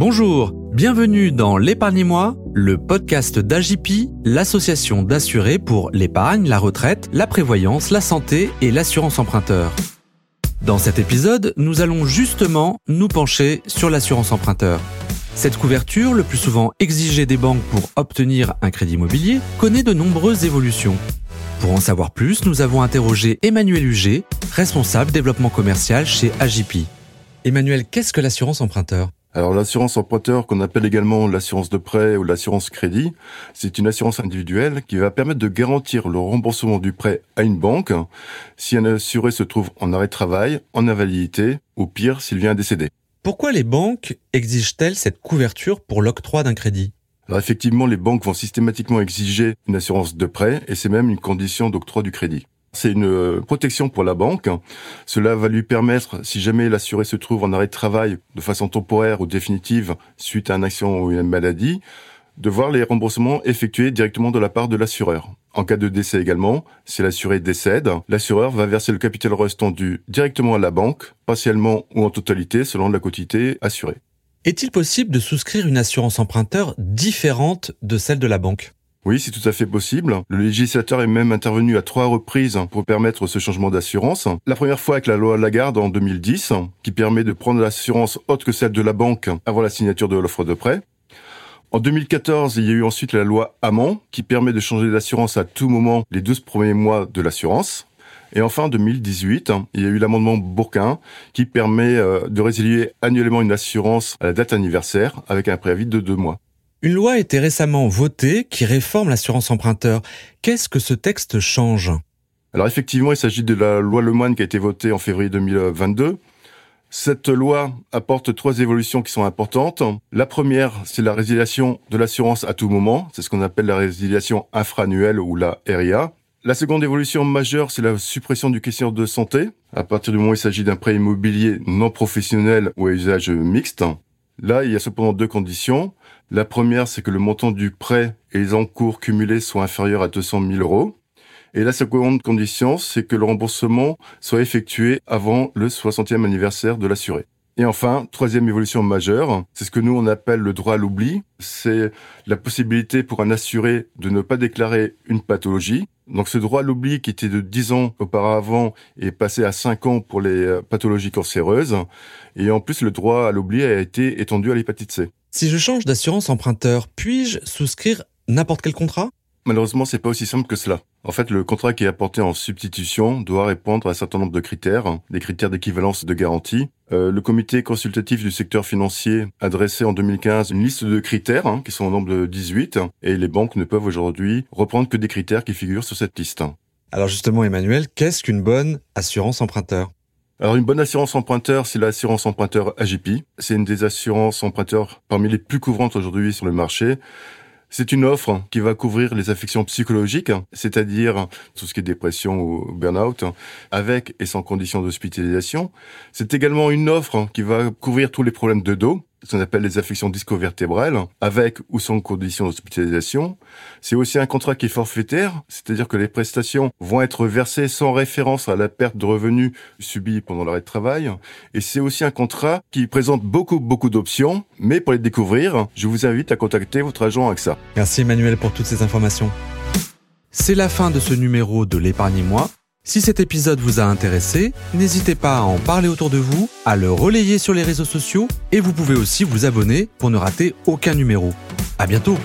Bonjour, bienvenue dans L'épargne-moi, le podcast d'Agipi, l'association d'assurés pour l'épargne, la retraite, la prévoyance, la santé et l'assurance emprunteur. Dans cet épisode, nous allons justement nous pencher sur l'assurance emprunteur. Cette couverture, le plus souvent exigée des banques pour obtenir un crédit immobilier, connaît de nombreuses évolutions. Pour en savoir plus, nous avons interrogé Emmanuel Huget, responsable développement commercial chez Agipi. Emmanuel, qu'est-ce que l'assurance emprunteur? Alors l'assurance emprunteur, qu'on appelle également l'assurance de prêt ou l'assurance crédit, c'est une assurance individuelle qui va permettre de garantir le remboursement du prêt à une banque si un assuré se trouve en arrêt de travail, en invalidité ou pire s'il vient à décéder. Pourquoi les banques exigent-elles cette couverture pour l'octroi d'un crédit? Alors effectivement, les banques vont systématiquement exiger une assurance de prêt et c'est même une condition d'octroi du crédit. C'est une euh, protection pour la banque. Cela va lui permettre, si jamais l'assuré se trouve en arrêt de travail de façon temporaire ou définitive suite à un accident ou une maladie, de voir les remboursements effectués directement de la part de l'assureur. En cas de décès également, si l'assuré décède, l'assureur va verser le capital restant dû directement à la banque, partiellement ou en totalité selon la quotité assurée. Est-il possible de souscrire une assurance emprunteur différente de celle de la banque? Oui, c'est tout à fait possible. Le législateur est même intervenu à trois reprises pour permettre ce changement d'assurance. La première fois avec la loi Lagarde en 2010, qui permet de prendre l'assurance autre que celle de la banque avant la signature de l'offre de prêt. En 2014, il y a eu ensuite la loi Hamon, qui permet de changer d'assurance à tout moment les 12 premiers mois de l'assurance. Et enfin, en 2018, il y a eu l'amendement Bourquin qui permet euh, de résilier annuellement une assurance à la date anniversaire avec un préavis de deux mois. Une loi a été récemment votée qui réforme l'assurance emprunteur. Qu'est-ce que ce texte change? Alors effectivement, il s'agit de la loi Lemoine qui a été votée en février 2022. Cette loi apporte trois évolutions qui sont importantes. La première, c'est la résiliation de l'assurance à tout moment. C'est ce qu'on appelle la résiliation infra-annuelle ou la RIA. La seconde évolution majeure, c'est la suppression du questionnaire de santé. À partir du moment où il s'agit d'un prêt immobilier non professionnel ou à usage mixte. Là, il y a cependant deux conditions. La première, c'est que le montant du prêt et les encours cumulés soient inférieurs à 200 000 euros. Et la seconde condition, c'est que le remboursement soit effectué avant le 60e anniversaire de l'assuré. Et enfin, troisième évolution majeure, c'est ce que nous on appelle le droit à l'oubli. C'est la possibilité pour un assuré de ne pas déclarer une pathologie. Donc ce droit à l'oubli qui était de 10 ans auparavant est passé à 5 ans pour les euh, pathologies cancéreuses. Et en plus, le droit à l'oubli a été étendu à l'hépatite C. Si je change d'assurance emprunteur, puis-je souscrire n'importe quel contrat? Malheureusement, c'est pas aussi simple que cela. En fait, le contrat qui est apporté en substitution doit répondre à un certain nombre de critères, des critères d'équivalence de garantie. Euh, le comité consultatif du secteur financier a dressé en 2015 une liste de critères, hein, qui sont au nombre de 18, et les banques ne peuvent aujourd'hui reprendre que des critères qui figurent sur cette liste. Alors justement, Emmanuel, qu'est-ce qu'une bonne assurance emprunteur? Alors une bonne assurance emprunteur, c'est l'assurance emprunteur AGP. C'est une des assurances emprunteurs parmi les plus couvrantes aujourd'hui sur le marché. C'est une offre qui va couvrir les affections psychologiques, c'est-à-dire tout ce qui est dépression ou burn-out, avec et sans condition d'hospitalisation. C'est également une offre qui va couvrir tous les problèmes de dos, ce qu'on appelle les affections disco-vertébrales, avec ou sans condition d'hospitalisation. C'est aussi un contrat qui est forfaitaire, c'est-à-dire que les prestations vont être versées sans référence à la perte de revenus subie pendant l'arrêt de travail. Et c'est aussi un contrat qui présente beaucoup, beaucoup d'options, mais pour les découvrir, je vous invite à contacter votre agent AXA. Merci Emmanuel pour toutes ces informations. C'est la fin de ce numéro de l'épargne-moi. Si cet épisode vous a intéressé, n'hésitez pas à en parler autour de vous, à le relayer sur les réseaux sociaux et vous pouvez aussi vous abonner pour ne rater aucun numéro. À bientôt!